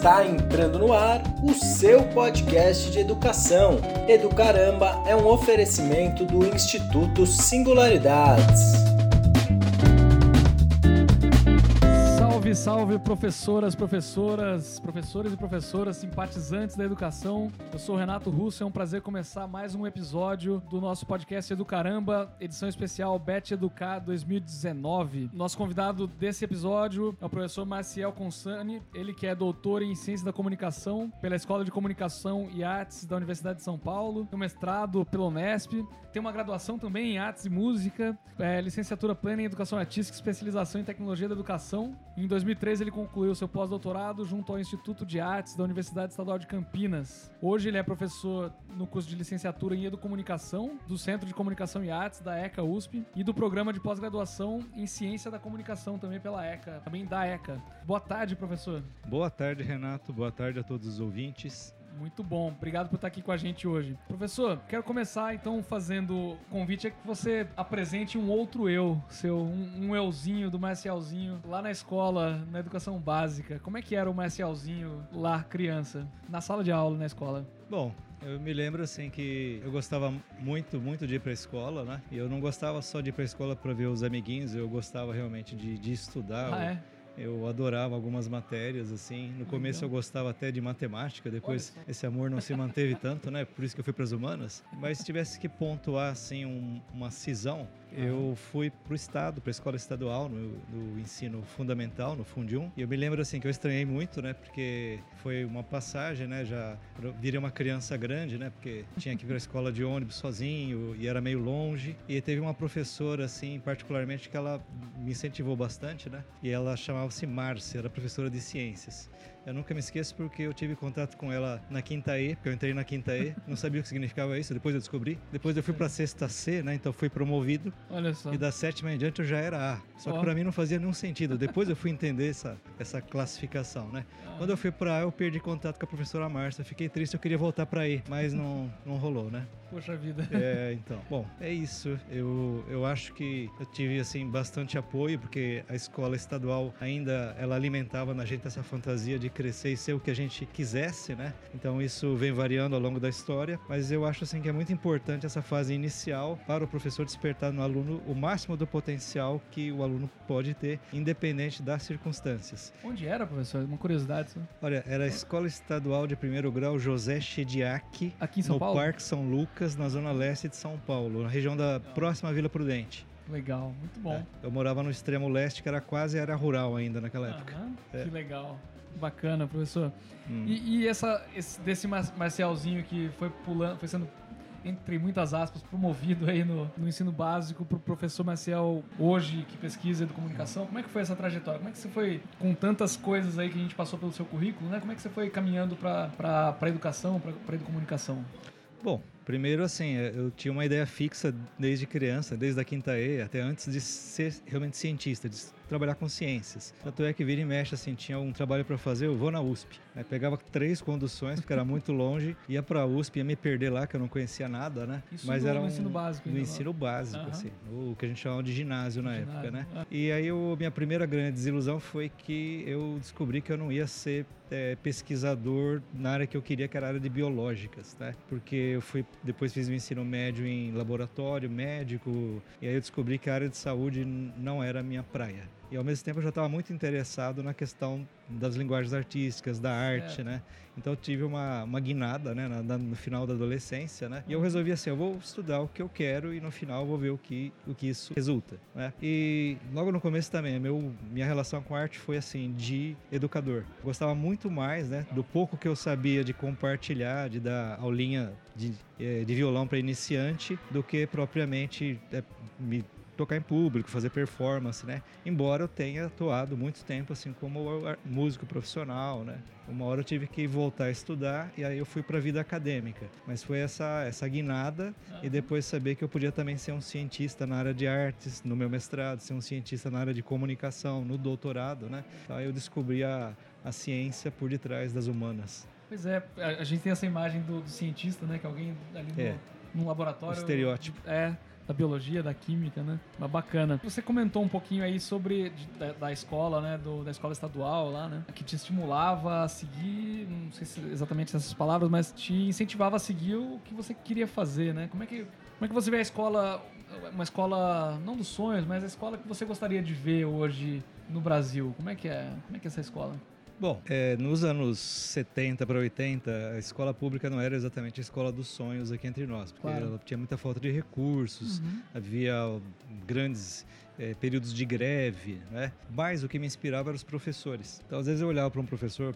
Está entrando no ar o seu podcast de educação. Educaramba é um oferecimento do Instituto Singularidades. Salve, salve, professoras, professoras, professores e professoras, simpatizantes da educação. Eu sou Renato Russo, é um prazer começar mais um episódio do nosso podcast Educaramba, edição especial Bet Educar 2019. Nosso convidado desse episódio é o professor Marciel Consani, ele que é doutor em Ciência da Comunicação pela Escola de Comunicação e Artes da Universidade de São Paulo, tem um mestrado pela Unesp, tem uma graduação também em Artes e Música, é, licenciatura plena em Educação Artística, especialização em Tecnologia da Educação. Em 2013 ele concluiu seu pós-doutorado junto ao Instituto de Artes da Universidade Estadual de Campinas. Hoje ele é professor no curso de licenciatura em Educomunicação do Centro de Comunicação e Artes da ECA USP e do programa de pós-graduação em Ciência da Comunicação também pela ECA, também da ECA. Boa tarde, professor. Boa tarde, Renato. Boa tarde a todos os ouvintes. Muito bom, obrigado por estar aqui com a gente hoje. Professor, quero começar então fazendo o convite é que você apresente um outro eu, seu um, um euzinho do Marcialzinho lá na escola, na educação básica. Como é que era o Marcialzinho lá, criança, na sala de aula, na escola? Bom, eu me lembro assim que eu gostava muito, muito de ir para a escola, né? E eu não gostava só de ir para a escola para ver os amiguinhos, eu gostava realmente de, de estudar. Ah, é? Eu adorava algumas matérias, assim. No começo eu gostava até de matemática, depois esse amor não se manteve tanto, né? Por isso que eu fui para as humanas. Mas se tivesse que pontuar, assim, um, uma cisão, eu fui para o estado, para a escola estadual, no, no, ensino fundamental, no Fundium. E eu me lembro assim que eu estranhei muito, né? Porque foi uma passagem, né? Já virei uma criança grande, né? Porque tinha que ir para a escola de ônibus sozinho e era meio longe. E teve uma professora, assim, particularmente, que ela me incentivou bastante, né? E ela chamava-se Márcia, era professora de ciências. Eu nunca me esqueço porque eu tive contato com ela na quinta E, porque eu entrei na quinta E, não sabia o que significava isso, depois eu descobri. Depois eu fui para a sexta C, né? Então fui promovido. Olha só. E da sétima em diante eu já era A. Só que para mim não fazia nenhum sentido. Depois eu fui entender essa, essa classificação, né? Ah. Quando eu fui para A, eu perdi contato com a professora Márcia. Fiquei triste, eu queria voltar para E, mas não, não rolou, né? Poxa vida. É, então. Bom, é isso. Eu, eu acho que eu tive, assim, bastante apoio, porque a escola estadual ainda, ela alimentava na gente essa fantasia de crescer e ser o que a gente quisesse, né? Então isso vem variando ao longo da história, mas eu acho, assim, que é muito importante essa fase inicial para o professor despertar no aluno o máximo do potencial que o aluno pode ter, independente das circunstâncias. Onde era, professor? Uma curiosidade. Só. Olha, era a Escola Estadual de Primeiro Grau José Chediak, Aqui em São no Paulo? Parque São Lucas, na zona leste de São Paulo, na região da próxima Vila Prudente. Legal, muito bom. É, eu morava no extremo leste, que era quase área rural ainda naquela época. Aham, É. Que legal. Bacana, professor. Hum. E, e essa, esse, desse Mar- Marcialzinho que foi pulando, foi sendo, entre muitas aspas, promovido aí no, no ensino básico pro professor Marcial hoje, que pesquisa de comunicação, como é que foi essa trajetória? Como é que você foi, com tantas coisas aí que a gente passou pelo seu currículo, né? Como é que você foi caminhando para a educação, para a educomunicação? Bom, primeiro assim, eh, eu tinha uma ideia fixa desde criança, desde a quinta E, até antes de ser realmente cientista, de trabalhar com ciências. Tanto é que vira e mexe, assim, tinha um trabalho para fazer, eu vou na USP. Aí pegava três conduções, porque era muito longe, ia para a USP, ia me perder lá, que eu não conhecia nada, né? Isso Mas no- era no um, ensino básico No ainda, ensino básico, Aham. assim, o que a gente chamava de ginásio na Ginásio, época, né? ah. E aí eu, minha primeira grande desilusão foi que eu descobri que eu não ia ser é, pesquisador na área que eu queria, que era a área de biológicas, né? Porque eu fui, depois fiz o ensino médio em laboratório, médico, e aí eu descobri que a área de saúde não era a minha praia. E ao mesmo tempo eu já estava muito interessado na questão das linguagens artísticas, da arte, né? Então eu tive uma, uma guinada, né, na- na- no final da adolescência, né? E eu Uhum. resolvi assim, eu vou estudar o que eu quero e no final eu vou ver o que, o que isso resulta, né? E logo no começo também, meu, minha relação com a arte foi assim, de educador. Eu gostava muito mais, né, do pouco que eu sabia de compartilhar, de dar aulinha de, eh, de violão para iniciante, do que propriamente eh, me tocar em público, fazer performance, né? Embora eu tenha atuado muito tempo assim como músico profissional, né? Uma hora eu tive que voltar a estudar e aí eu fui para a vida acadêmica. Mas foi essa essa guinada e depois saber que eu podia também ser um cientista na área de artes, no meu mestrado, ser um cientista na área de comunicação, no doutorado, né? Então aí eu descobri a, a ciência por detrás das humanas. Pois é, a, a gente tem essa imagem do, do cientista, né? Que alguém ali no, É. num laboratório. O estereótipo. É. da biologia, da química, né? Mas bacana. Você comentou um pouquinho aí sobre da, da, escola, né? Do, da escola estadual lá, né? Que te estimulava a seguir, não sei se exatamente essas palavras, mas te incentivava a seguir o que você queria fazer, né? Como é que, como é que você vê a escola, uma escola, não dos sonhos, mas a escola que você gostaria de ver hoje no Brasil? Como é que é? Como é que é essa escola? Bom, é, nos anos 70 para 80, a escola pública não era exatamente a escola dos sonhos aqui entre nós, porque claro. ela tinha muita falta de recursos, uhum. havia grandes é, períodos de greve, né? Mas o que me inspirava eram os professores. Então, às vezes eu olhava para um professor,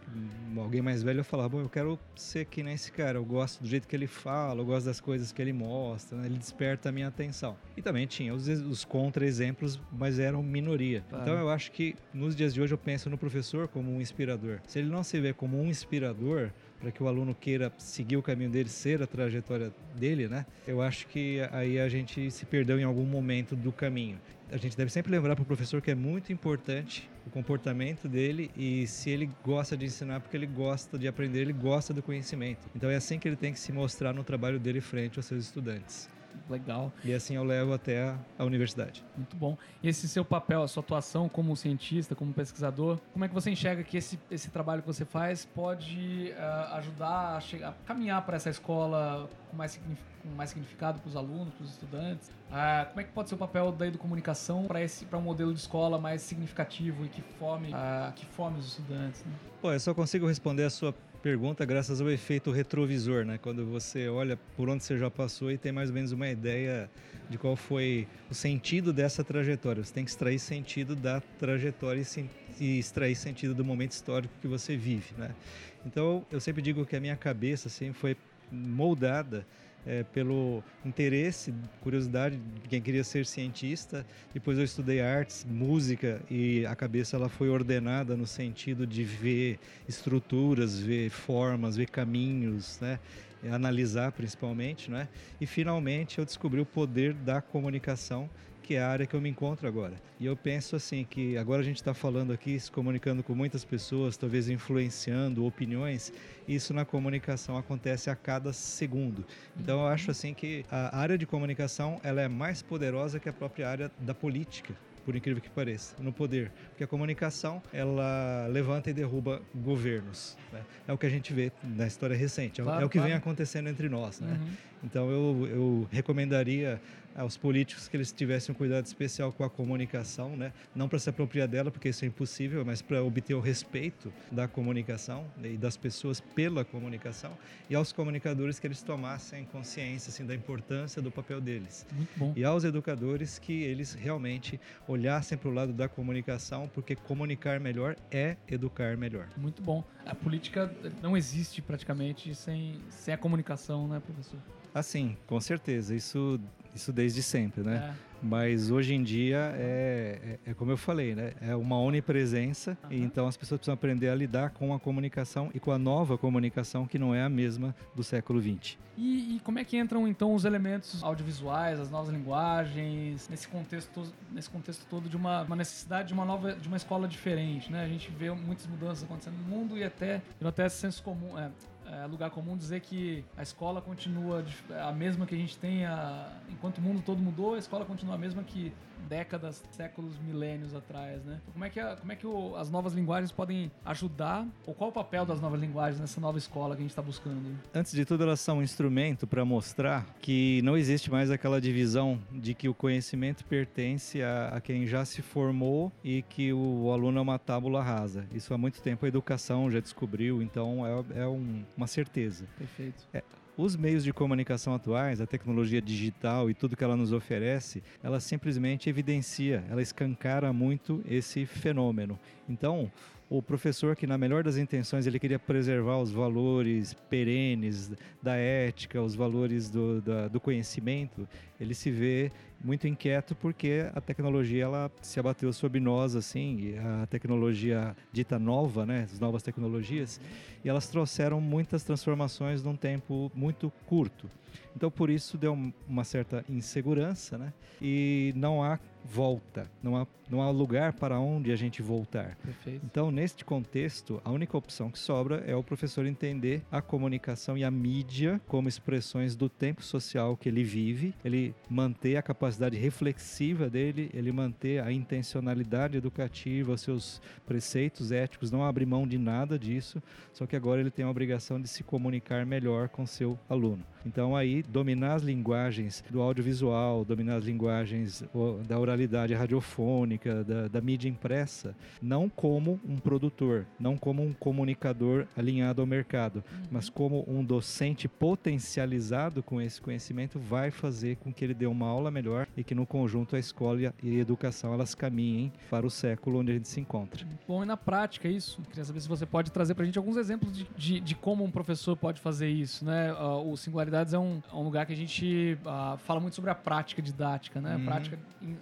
alguém mais velho, eu falava, bom, eu quero ser que nem esse cara, eu gosto do jeito que ele fala, eu gosto das coisas que ele mostra, né? ele desperta a minha atenção. E também tinha os, os contra-exemplos, mas eram minoria. Claro. Então, eu acho que nos dias de hoje eu penso no professor como um inspirador. Se ele não se vê como um inspirador, para que o aluno queira seguir o caminho dele, ser a trajetória dele, né? Eu acho que aí a gente se perdeu em algum momento do caminho a gente deve sempre lembrar para o professor que é muito importante o comportamento dele e se ele gosta de ensinar porque ele gosta de aprender, ele gosta do conhecimento. Então é assim que ele tem que se mostrar no trabalho dele frente aos seus estudantes. Legal. E assim eu levo até a, universidade. Muito bom. E esse seu papel, a sua atuação como cientista, como pesquisador, como é que você enxerga que esse, esse trabalho que você faz pode uh, ajudar a, chegar, a caminhar para essa escola com mais, com mais significado para os alunos, para os estudantes? Uh, como é que pode ser o papel da educomunicação para um modelo de escola mais significativo e que fome, uh, que fome os estudantes? Né? Pô, eu só consigo responder a sua pergunta graças ao efeito retrovisor, né? Quando você olha por onde você já passou e tem mais ou menos uma ideia de qual foi o sentido dessa trajetória. Você tem que extrair sentido da trajetória e extrair sentido do momento histórico que você vive, né? Então, eu sempre digo que a minha cabeça assim foi moldada é, pelo interesse, curiosidade de quem queria ser cientista. Depois eu estudei artes, música e a cabeça ela foi ordenada no sentido de ver estruturas, ver formas, ver caminhos, né? analisar principalmente, né? E finalmente eu descobri o poder da comunicação que é a área que eu me encontro agora. E eu penso assim que agora a gente está falando aqui, se comunicando com muitas pessoas, talvez influenciando opiniões. Isso na comunicação acontece a cada segundo. Então eu acho assim que a área de comunicação ela é mais poderosa que a própria área da política por incrível que pareça, no poder. Porque a comunicação, ela levanta e derruba governos. Né? É o que a gente vê na história recente, é, claro, é o que claro. vem acontecendo entre nós. Né? Uhum. Então eu, eu recomendaria aos políticos que eles tivessem um cuidado especial com a comunicação, né? não para se apropriar dela, porque isso é impossível, mas para obter o respeito da comunicação né? e das pessoas pela comunicação, e aos comunicadores que eles tomassem consciência assim, da importância do papel deles. E aos educadores que eles realmente olhassem para o lado da comunicação, porque comunicar melhor é educar melhor. Muito bom. A política não existe praticamente sem, sem a comunicação, né, professor? Assim, com certeza. Isso isso desde sempre, né? É. Mas hoje em dia é, é, é, como eu falei, né? É uma onipresença uhum. e então as pessoas precisam aprender a lidar com a comunicação e com a nova comunicação que não é a mesma do século XX. E, e como é que entram então os elementos audiovisuais, as novas linguagens nesse contexto, nesse contexto todo de uma, uma necessidade de uma nova, de uma escola diferente, né? A gente vê muitas mudanças acontecendo no mundo e até, até senso comum, é, é lugar comum dizer que a escola continua a mesma que a gente tem, a, enquanto o mundo todo mudou, a escola continua a mesma que décadas, séculos, milênios atrás, né? Então, como é que, a, como é que o, as novas linguagens podem ajudar, ou qual o papel das novas linguagens nessa nova escola que a gente está buscando? Antes de tudo, elas são um instrumento para mostrar que não existe mais aquela divisão de que o conhecimento pertence a, a quem já se formou e que o, o, aluno é uma tábula rasa. Isso há muito tempo a educação já descobriu, então é, é um, uma certeza. Perfeito. É, os meios de comunicação atuais, a tecnologia digital e tudo que ela nos oferece, ela simplesmente evidencia, ela escancara muito esse fenômeno. Então, o professor que na melhor das intenções ele queria preservar os valores perenes da ética, os valores do, da, do conhecimento, ele se vê muito inquieto porque a tecnologia ela se abateu sobre nós assim, a tecnologia dita nova, né, as novas tecnologias, e elas trouxeram muitas transformações num tempo muito curto. Então por isso deu uma certa insegurança, né? E não há volta, não há, não há lugar para onde a gente voltar. Perfeito. Então, neste contexto, a única opção que sobra é o professor entender a comunicação e a mídia como expressões do tempo social que ele vive, ele manter a capacidade reflexiva dele, ele manter a intencionalidade educativa, os seus preceitos éticos, não abrir mão de nada disso, só que agora ele tem a obrigação de se comunicar melhor com seu aluno. Então aí dominar as linguagens do audiovisual, dominar as linguagens da oralidade radiofônica, da, da mídia impressa, não como um produtor, não como um comunicador alinhado ao mercado, uhum. mas como um docente potencializado com esse conhecimento vai fazer com que ele dê uma aula melhor e que no conjunto a escola e a educação elas caminhem para o século onde a gente se encontra. Bom, e na prática isso, queria saber se você pode trazer para a gente alguns exemplos de, de, de, como um professor pode fazer isso, né? Uh, o Singularidade é um, é um lugar que a gente uh, fala muito sobre a prática didática, né? Uhum. Prática,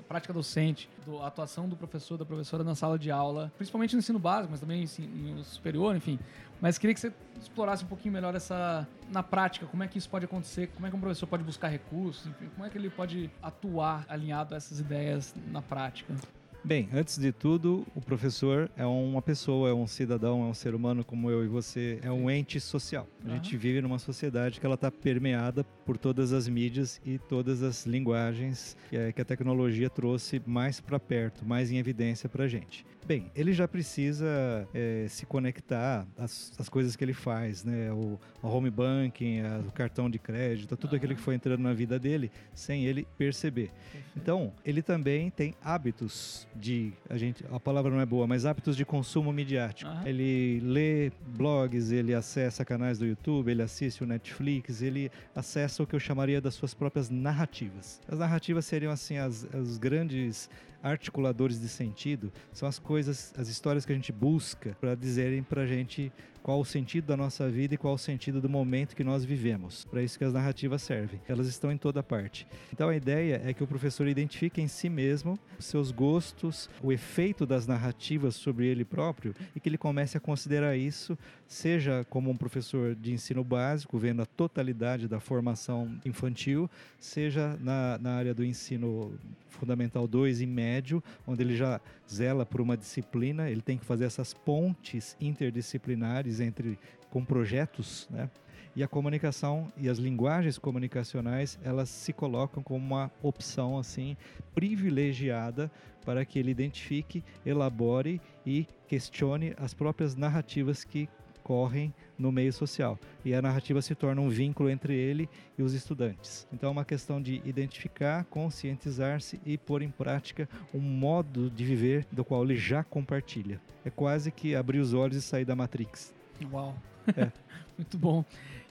prática docente, do, a atuação do professor, da professora na sala de aula, principalmente no ensino básico, mas também assim, no superior, enfim. Mas queria que você explorasse um pouquinho melhor essa na prática, como é que isso pode acontecer, como é que um professor pode buscar recursos, enfim, como é que ele pode atuar alinhado a essas ideias na prática. Bem, antes de tudo, o professor é uma pessoa, é um cidadão, é um ser humano como eu e você, é um ente social. A uhum. gente vive numa sociedade que ela está permeada por todas as mídias e todas as linguagens que, é, a tecnologia trouxe mais para perto, mais em evidência para a gente. Bem, ele já precisa é, se conectar às, às, coisas que ele faz, né? O, o home banking, a, o cartão de crédito, tudo aquilo que foi entrando na vida dele sem ele perceber. Então, ele também tem hábitos de, a gente, a palavra não é boa, mas hábitos de consumo midiático. Uhum. Ele lê blogs, ele acessa canais do YouTube, ele assiste o Netflix, ele acessa o que eu chamaria das suas próprias narrativas. As narrativas seriam assim as, as grandes articuladores de sentido são as coisas, as histórias que a gente busca para dizerem para a gente qual o sentido da nossa vida e qual o sentido do momento que nós vivemos. Para isso que as narrativas servem. Elas estão em toda parte. Então a ideia é que o professor identifique em si mesmo seus gostos, o efeito das narrativas sobre ele próprio e que ele comece a considerar isso, seja como um professor de ensino básico, vendo a totalidade da formação infantil, seja na, na área do ensino fundamental 2 e médio, onde ele já zela por uma disciplina, ele tem que fazer essas pontes interdisciplinares entre com projetos, né? E a comunicação e as linguagens comunicacionais, elas se colocam como uma opção assim privilegiada para que ele identifique, elabore e questione as próprias narrativas que ocorrem no meio social. E a narrativa se torna um vínculo entre ele e os estudantes. Então é uma questão de identificar, conscientizar-se e pôr em prática um modo de viver do qual ele já compartilha. É quase que abrir os olhos e sair da Matrix. Uau! É. Muito bom.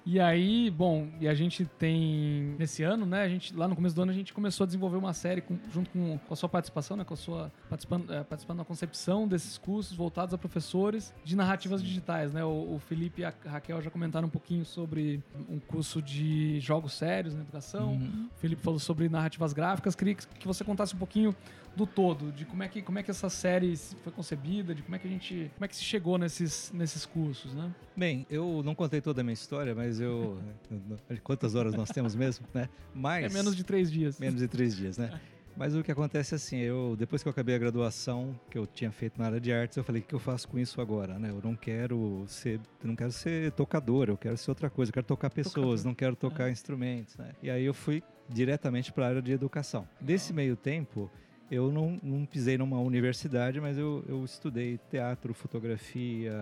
E aí, bom, e a gente tem nesse ano, né? A gente lá no começo do ano a gente começou a desenvolver uma série com, junto com, com, a sua participação, né? Com a sua participando, é, participando da concepção desses cursos voltados a professores de narrativas digitais, né? O, o, Felipe e a Raquel já comentaram um pouquinho sobre um curso de jogos sérios na educação. Uhum. O Felipe falou sobre narrativas gráficas. Queria que você contasse um pouquinho do todo, de como é que como é que essa série foi concebida, de como é que a gente como é que se chegou nesses nesses cursos, né? Bem, eu não contei toda a minha história, mas eu. Quantas horas nós temos mesmo, né? Mas, é menos de três dias. Menos de três dias, né? Mas o que acontece é assim, eu depois que eu acabei a graduação que eu tinha feito na área de artes, eu falei o que eu faço com isso agora, né? Eu não quero ser, não quero ser tocador, eu quero ser outra coisa, eu quero tocar pessoas, tocador. não quero tocar é. instrumentos, né? E aí eu fui diretamente para a área de educação. Desse meio tempo, eu não, não pisei numa universidade, mas eu, eu estudei teatro, fotografia,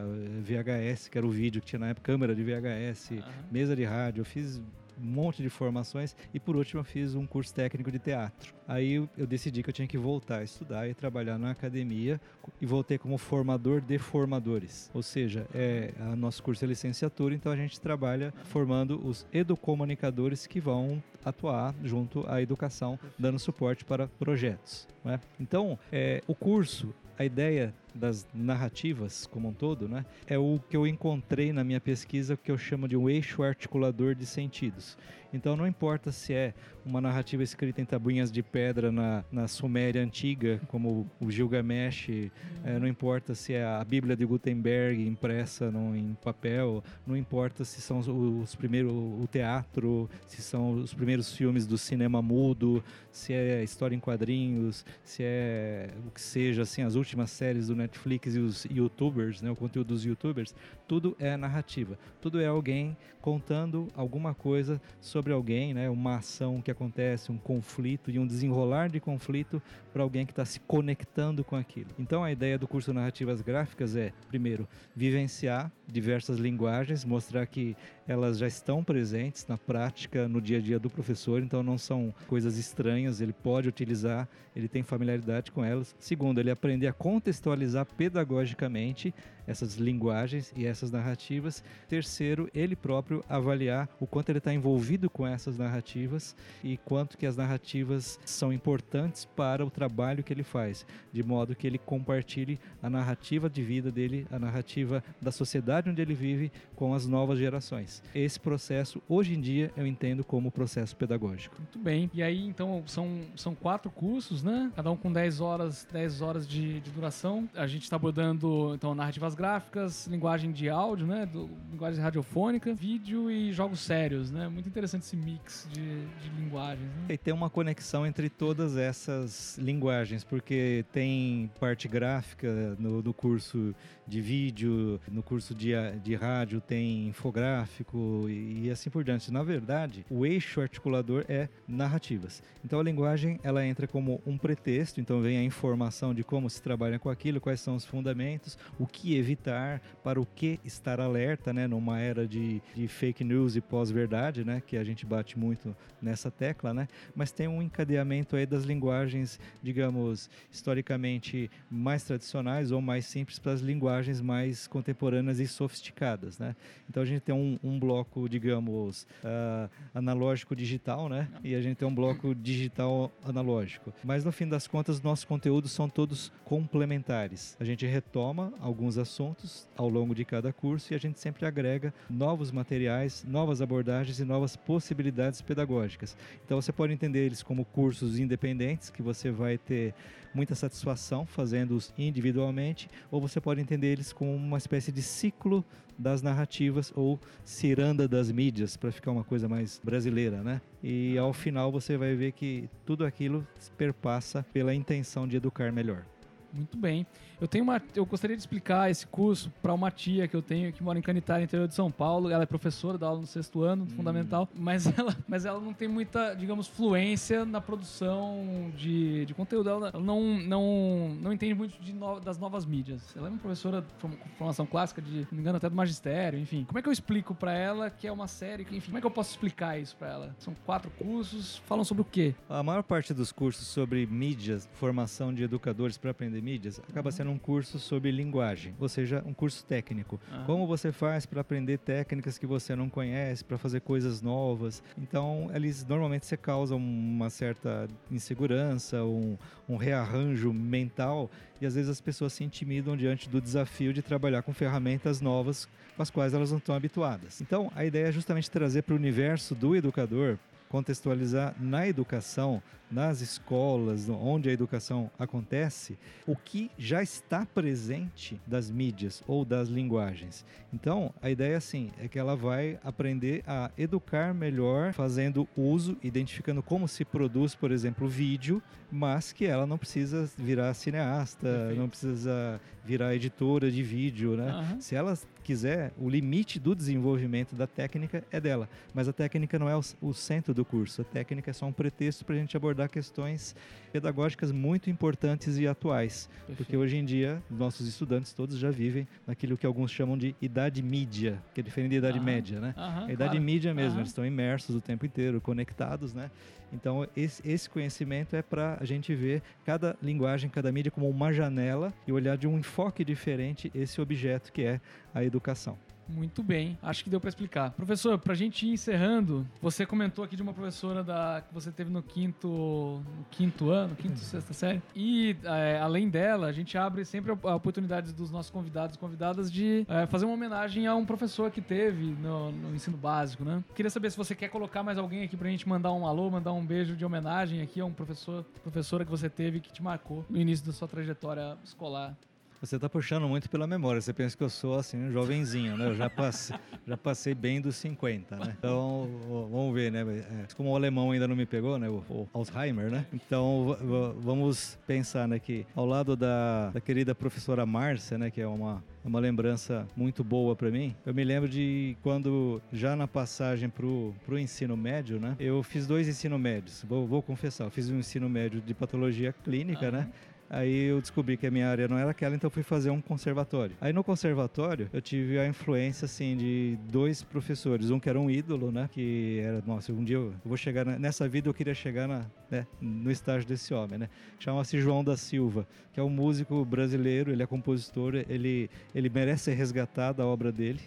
VHS, que era o vídeo que tinha na época, câmera de VHS, uhum. mesa de rádio. Eu fiz um monte de formações e por último eu fiz um curso técnico de teatro. Aí eu decidi que eu tinha que voltar a estudar e trabalhar na academia e voltei como formador de formadores. Ou seja, é, a nosso curso é licenciatura, então a gente trabalha formando os educomunicadores que vão atuar junto à educação, dando suporte para projetos. Né? Então, é, o curso a ideia das narrativas como um todo, né, é o que eu encontrei na minha pesquisa que eu chamo de um eixo articulador de sentidos. Então não importa se é uma narrativa escrita em tabuinhas de pedra na, na Suméria antiga, como o Gilgamesh, é, não importa se é a Bíblia de Gutenberg impressa no, em papel, não importa se são os primeiros o teatro, se são os primeiros filmes do cinema mudo, se é história em quadrinhos, se é o que seja assim as últimas séries do Netflix e os YouTubers, né, o conteúdo dos YouTubers, tudo é narrativa, tudo é alguém contando alguma coisa sobre alguém, né, uma ação que acontece, um conflito e um desenrolar de conflito para alguém que está se conectando com aquilo. Então a ideia do curso Narrativas Gráficas é, primeiro, vivenciar diversas linguagens, mostrar que elas já estão presentes na prática, no dia a dia do professor, então não são coisas estranhas, ele pode utilizar, ele tem familiaridade com elas. Segundo, ele aprender a contextualizar pedagogicamente essas linguagens e essas narrativas. Terceiro, ele próprio avaliar o quanto ele está envolvido com essas narrativas e quanto que as narrativas são importantes para o trabalho que ele faz, de modo que ele compartilhe a narrativa de vida dele, a narrativa da sociedade onde ele vive com as novas gerações. Esse processo, hoje em dia, eu entendo como processo pedagógico. Muito bem. E aí, então, são, são quatro cursos, né? Cada um com 10 horas, 10 horas de, de duração. A gente está abordando, então, narrativas gráficas, linguagem de áudio, né? Do, linguagem radiofônica, vídeo e jogos sérios, né? Muito interessante esse mix de, de linguagens. Né? E tem uma conexão entre todas essas linguagens, porque tem parte gráfica no, no curso de vídeo, no curso de, de rádio tem infográfico e, e assim por diante. Na verdade, o eixo articulador é narrativas. Então a linguagem ela entra como um pretexto, então vem a informação de como se trabalha com aquilo, quais são os fundamentos, o que evitar, para o que estar alerta, né, numa era de, de fake news e pós-verdade, né, que a gente bate muito nessa tecla, né, mas tem um encadeamento aí das linguagens, digamos, historicamente mais tradicionais ou mais simples para as linguagens mais contemporâneas e sofisticadas, né. Então a gente tem um, um bloco, digamos, uh, analógico digital, né, e a gente tem um bloco digital analógico. Mas no fim das contas, nossos conteúdos são todos complementares. A gente retoma alguns assuntos ao longo de cada curso e a gente sempre agrega novos materiais, novas abordagens e novas possibilidades pedagógicas. Então você pode entender eles como cursos independentes, que você vai ter muita satisfação fazendo-os individualmente, ou você pode entender eles como uma espécie de ciclo das narrativas ou ciranda das mídias, para ficar uma coisa mais brasileira, né? E ao final você vai ver que tudo aquilo perpassa pela intenção de educar melhor. Muito bem. Eu tenho uma, eu gostaria de explicar esse curso para uma tia que eu tenho que mora em Canitar, interior de São Paulo. Ela é professora, dá aula no sexto ano, hum. fundamental, mas ela, mas ela não tem muita, digamos, fluência na produção de, de conteúdo. Ela não, não, não entende muito de no, das novas mídias. Ela é uma professora com formação clássica, de, não me engano, até do magistério, enfim. Como é que eu explico para ela que é uma série, que, enfim, como é que eu posso explicar isso para ela? São quatro cursos, falam sobre o quê? A maior parte dos cursos sobre mídias, formação de educadores para aprender mídias, acaba sendo um curso sobre linguagem, ou seja, um curso técnico. Uhum. Como você faz para aprender técnicas que você não conhece, para fazer coisas novas. Então, eles normalmente se causam uma certa insegurança, um, um rearranjo mental, e às vezes as pessoas se intimidam diante do desafio de trabalhar com ferramentas novas com as quais elas não estão habituadas. Então, a ideia é justamente trazer para o universo do educador contextualizar na educação, nas escolas, onde a educação acontece, o que já está presente das mídias ou das linguagens. Então, a ideia assim é que ela vai aprender a educar melhor, fazendo uso, identificando como se produz, por exemplo, vídeo, mas que ela não precisa virar cineasta, Perfeito. não precisa virar editora de vídeo, né? Uhum. Se ela quiser, o limite do desenvolvimento da técnica é dela, mas a técnica não é o, o centro do curso. A técnica é só um pretexto para a gente abordar questões pedagógicas muito importantes e atuais, Perfeito. porque hoje em dia nossos estudantes todos já vivem naquilo que alguns chamam de idade mídia, que é diferente da idade uhum. média, né? Uhum, a idade claro. mídia mesmo, eles estão imersos o tempo inteiro, conectados, né? Então esse, esse conhecimento é para a gente ver cada linguagem, cada mídia como uma janela e olhar de um enfoque diferente esse objeto que é a educação. Muito bem, acho que deu para explicar. Professor, pra gente ir encerrando, você comentou aqui de uma professora da, que você teve no quinto, no quinto ano, quinto, sexta série. E é, além dela, a gente abre sempre a oportunidade dos nossos convidados e convidadas de é, fazer uma homenagem a um professor que teve no, no, ensino básico, né? Queria saber se você quer colocar mais alguém aqui pra gente mandar um alô, mandar um beijo de homenagem aqui a um professor, professora que você teve que te marcou no início da sua trajetória escolar. Você está puxando muito pela memória. Você pensa que eu sou assim, um jovenzinho, né? Eu já passei, já passei bem dos 50, né? Então, vamos ver, né? É, como o alemão ainda não me pegou, né? O, Alzheimer, né? Então, vamos pensar, né? Que ao lado da, da querida professora Márcia, né? Que é uma uma lembrança muito boa para mim. Eu me lembro de quando, já na passagem pro, pro ensino médio, né? Eu fiz dois ensino médios. Vou, vou confessar, eu fiz um ensino médio de patologia clínica, né? Aí eu descobri que a minha área não era aquela, então fui fazer um conservatório. Aí no conservatório eu tive a influência assim de dois professores, um que era um ídolo, né, que era, nossa, um dia eu vou chegar nessa vida eu queria chegar na, né, no estágio desse homem, né? Chama-se João da Silva, que é um músico brasileiro, ele é compositor, ele ele merece ser resgatado a obra dele.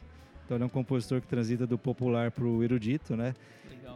Então ele é um compositor que transita do popular para o erudito, né?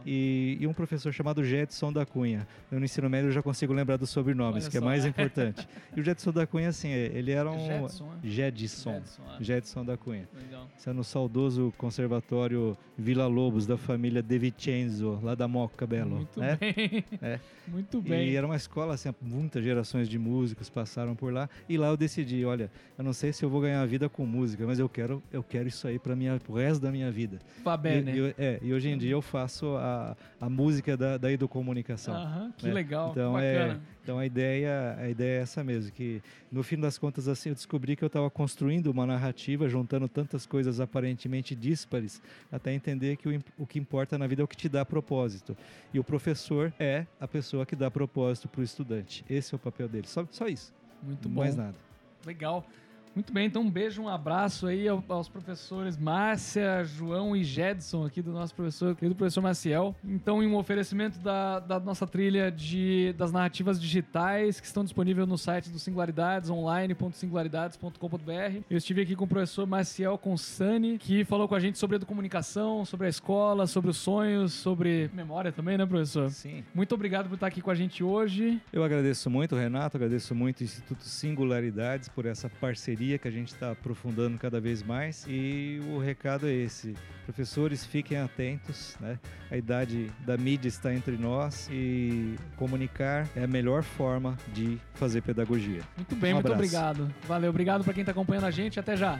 e, e, um professor chamado Jetson da Cunha. Eu, no ensino médio eu já consigo lembrar dos sobrenomes, Olha que é só. é mais importante. E o Jetson da Cunha, assim, ele era um. Jetson, é? Jedson. Jetson, é. Jetson da Cunha. Legal. Isso é no saudoso conservatório Vila Lobos, da família De Vincenzo, lá da Moca Belo. Muito é? bem. É. Muito bem. E era uma escola, assim, muitas gerações de músicos passaram por lá. E lá eu decidi, olha, eu não sei se eu vou ganhar a vida com música, mas eu quero, eu quero isso aí para o resto da minha vida. Fabé, né? E, é, e hoje em dia eu faço a, a música da, da educomunicação. Aham, que né? legal, então, é, bacana. É, então a ideia, a ideia é essa mesmo, que no fim das contas assim eu descobri que eu estava construindo uma narrativa, juntando tantas coisas aparentemente díspares, até entender que o, o que importa na vida é o que te dá propósito. E o professor é a pessoa que dá propósito para o estudante. Esse é o papel dele. Só, só isso. Muito bom. Mais nada. Legal. Muito bem, então um beijo, um abraço aí aos professores Márcia, João e Jedson aqui do nosso professor, querido professor Maciel. Então, em um oferecimento da, da nossa trilha de, das narrativas digitais que estão disponíveis no site do Singularidades, online.singularidades.com.br. Eu estive aqui com o professor Maciel Consani, que falou com a gente sobre educomunicação, sobre a escola, sobre os sonhos, sobre memória também, né, professor? Sim. Muito obrigado por estar aqui com a gente hoje. Eu agradeço muito, Renato, agradeço muito o Instituto Singularidades por essa parceria que a gente está aprofundando cada vez mais. E o recado é esse: professores, fiquem atentos, né? A idade da mídia está entre nós e comunicar é a melhor forma de fazer pedagogia. Muito bem, um muito obrigado. Valeu, obrigado para quem está acompanhando a gente. Até já.